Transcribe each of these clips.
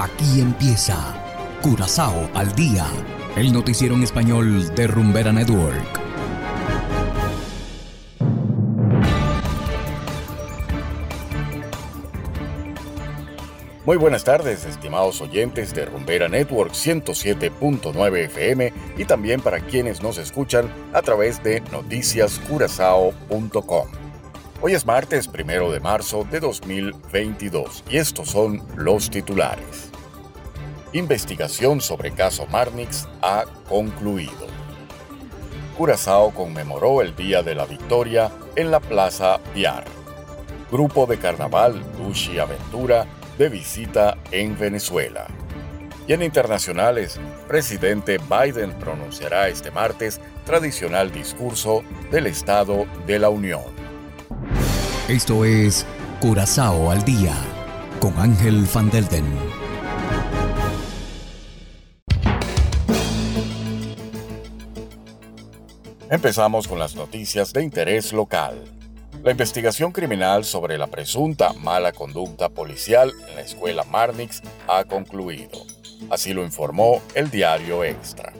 Aquí empieza Curazao al día, el noticiero en español de Rumbera Network. Muy buenas tardes, estimados oyentes de Rumbera Network 107.9 FM y también para quienes nos escuchan a través de noticiascurazao.com. Hoy es martes primero de marzo de 2022 y estos son los titulares. Investigación sobre caso Marnix ha concluido. Curazao conmemoró el Día de la Victoria en la Plaza Piar. Grupo de Carnaval Lushi Aventura de visita en Venezuela. Y en internacionales, presidente Biden pronunciará este martes tradicional discurso del Estado de la Unión. Esto es Curazao al día con Ángel Van Delden. Empezamos con las noticias de interés local. La investigación criminal sobre la presunta mala conducta policial en la escuela Marnix ha concluido. Así lo informó el diario Extra.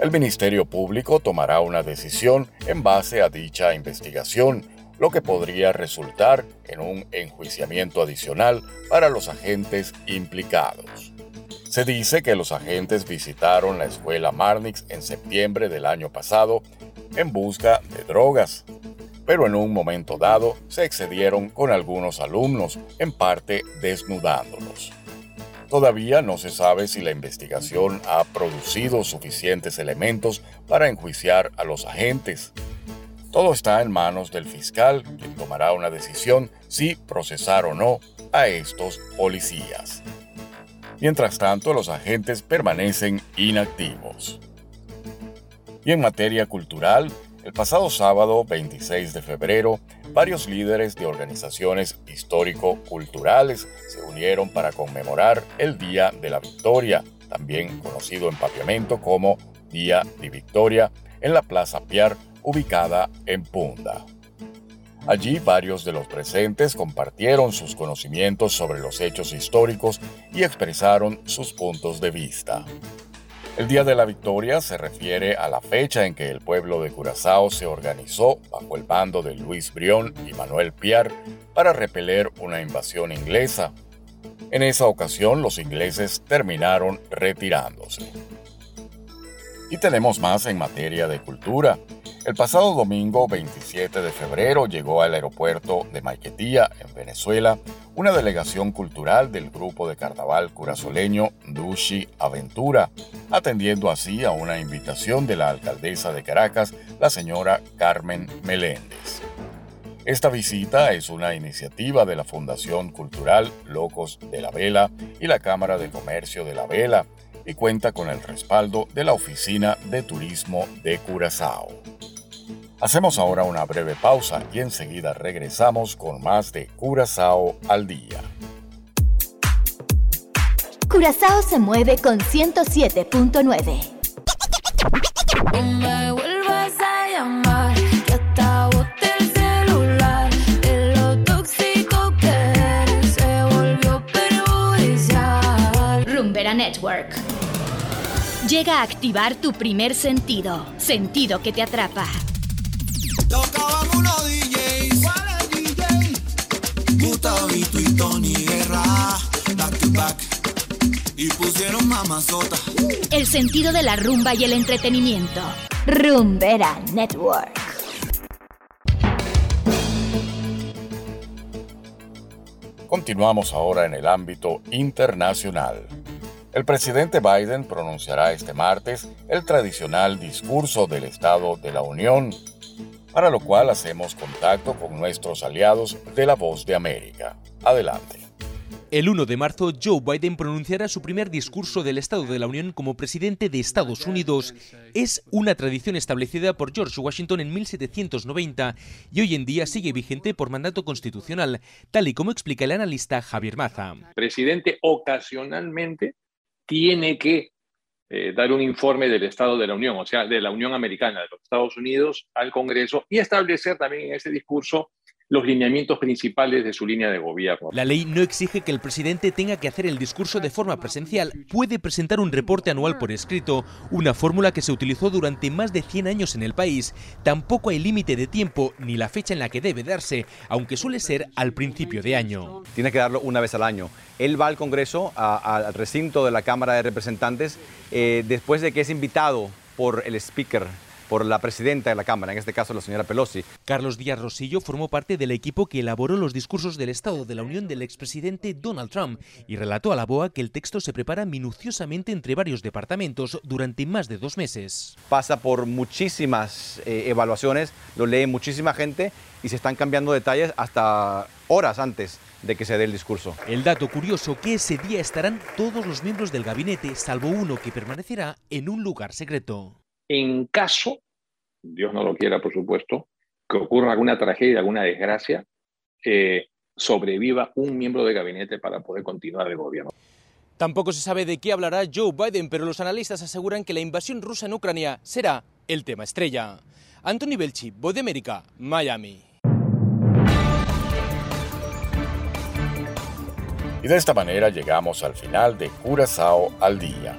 El Ministerio Público tomará una decisión en base a dicha investigación, lo que podría resultar en un enjuiciamiento adicional para los agentes implicados. Se dice que los agentes visitaron la escuela Marnix en septiembre del año pasado en busca de drogas, pero en un momento dado se excedieron con algunos alumnos, en parte desnudándolos. Todavía no se sabe si la investigación ha producido suficientes elementos para enjuiciar a los agentes. Todo está en manos del fiscal, quien tomará una decisión si procesar o no a estos policías. Mientras tanto, los agentes permanecen inactivos. Y en materia cultural, el pasado sábado 26 de febrero, varios líderes de organizaciones histórico-culturales se unieron para conmemorar el Día de la Victoria, también conocido en papiamento como Día de Victoria, en la Plaza Piar, ubicada en Punda. Allí varios de los presentes compartieron sus conocimientos sobre los hechos históricos y expresaron sus puntos de vista. El Día de la Victoria se refiere a la fecha en que el pueblo de Curazao se organizó bajo el bando de Luis Brión y Manuel Piar para repeler una invasión inglesa. En esa ocasión los ingleses terminaron retirándose. Y tenemos más en materia de cultura. El pasado domingo 27 de febrero llegó al aeropuerto de Maiquetía, en Venezuela, una delegación cultural del grupo de carnaval curazoleño Dushi Aventura, atendiendo así a una invitación de la alcaldesa de Caracas, la señora Carmen Meléndez. Esta visita es una iniciativa de la Fundación Cultural Locos de la Vela y la Cámara de Comercio de la Vela y cuenta con el respaldo de la Oficina de Turismo de Curazao. Hacemos ahora una breve pausa y enseguida regresamos con más de Curazao al día. Curazao se mueve con 107.9. Rumbera Network. Llega a activar tu primer sentido, sentido que te atrapa. Tocaban unos DJs. ¿Cuáles? Gustavito y Tony Guerra. Back to back. Y pusieron mamazota. El sentido de la rumba y el entretenimiento. Rumbera Network. Continuamos ahora en el ámbito internacional. El presidente Biden pronunciará este martes el tradicional discurso del Estado de la Unión para lo cual hacemos contacto con nuestros aliados de La Voz de América. Adelante. El 1 de marzo, Joe Biden pronunciará su primer discurso del Estado de la Unión como presidente de Estados Unidos. Es una tradición establecida por George Washington en 1790 y hoy en día sigue vigente por mandato constitucional, tal y como explica el analista Javier Maza. El presidente ocasionalmente tiene que eh, dar un informe del Estado de la Unión, o sea, de la Unión Americana, de los Estados Unidos, al Congreso y establecer también en ese discurso los lineamientos principales de su línea de gobierno. La ley no exige que el presidente tenga que hacer el discurso de forma presencial, puede presentar un reporte anual por escrito, una fórmula que se utilizó durante más de 100 años en el país. Tampoco hay límite de tiempo ni la fecha en la que debe darse, aunque suele ser al principio de año. Tiene que darlo una vez al año. Él va al Congreso, al recinto de la Cámara de Representantes, eh, después de que es invitado por el speaker por la presidenta de la Cámara, en este caso la señora Pelosi. Carlos Díaz Rosillo formó parte del equipo que elaboró los discursos del Estado de la Unión del expresidente Donald Trump y relató a la BOA que el texto se prepara minuciosamente entre varios departamentos durante más de dos meses. Pasa por muchísimas eh, evaluaciones, lo lee muchísima gente y se están cambiando detalles hasta horas antes de que se dé el discurso. El dato curioso que ese día estarán todos los miembros del gabinete, salvo uno que permanecerá en un lugar secreto en caso, Dios no lo quiera, por supuesto, que ocurra alguna tragedia, alguna desgracia, eh, sobreviva un miembro de gabinete para poder continuar el gobierno. Tampoco se sabe de qué hablará Joe Biden, pero los analistas aseguran que la invasión rusa en Ucrania será el tema estrella. Anthony Belchi, Voz de América, Miami. Y de esta manera llegamos al final de Curazao al día.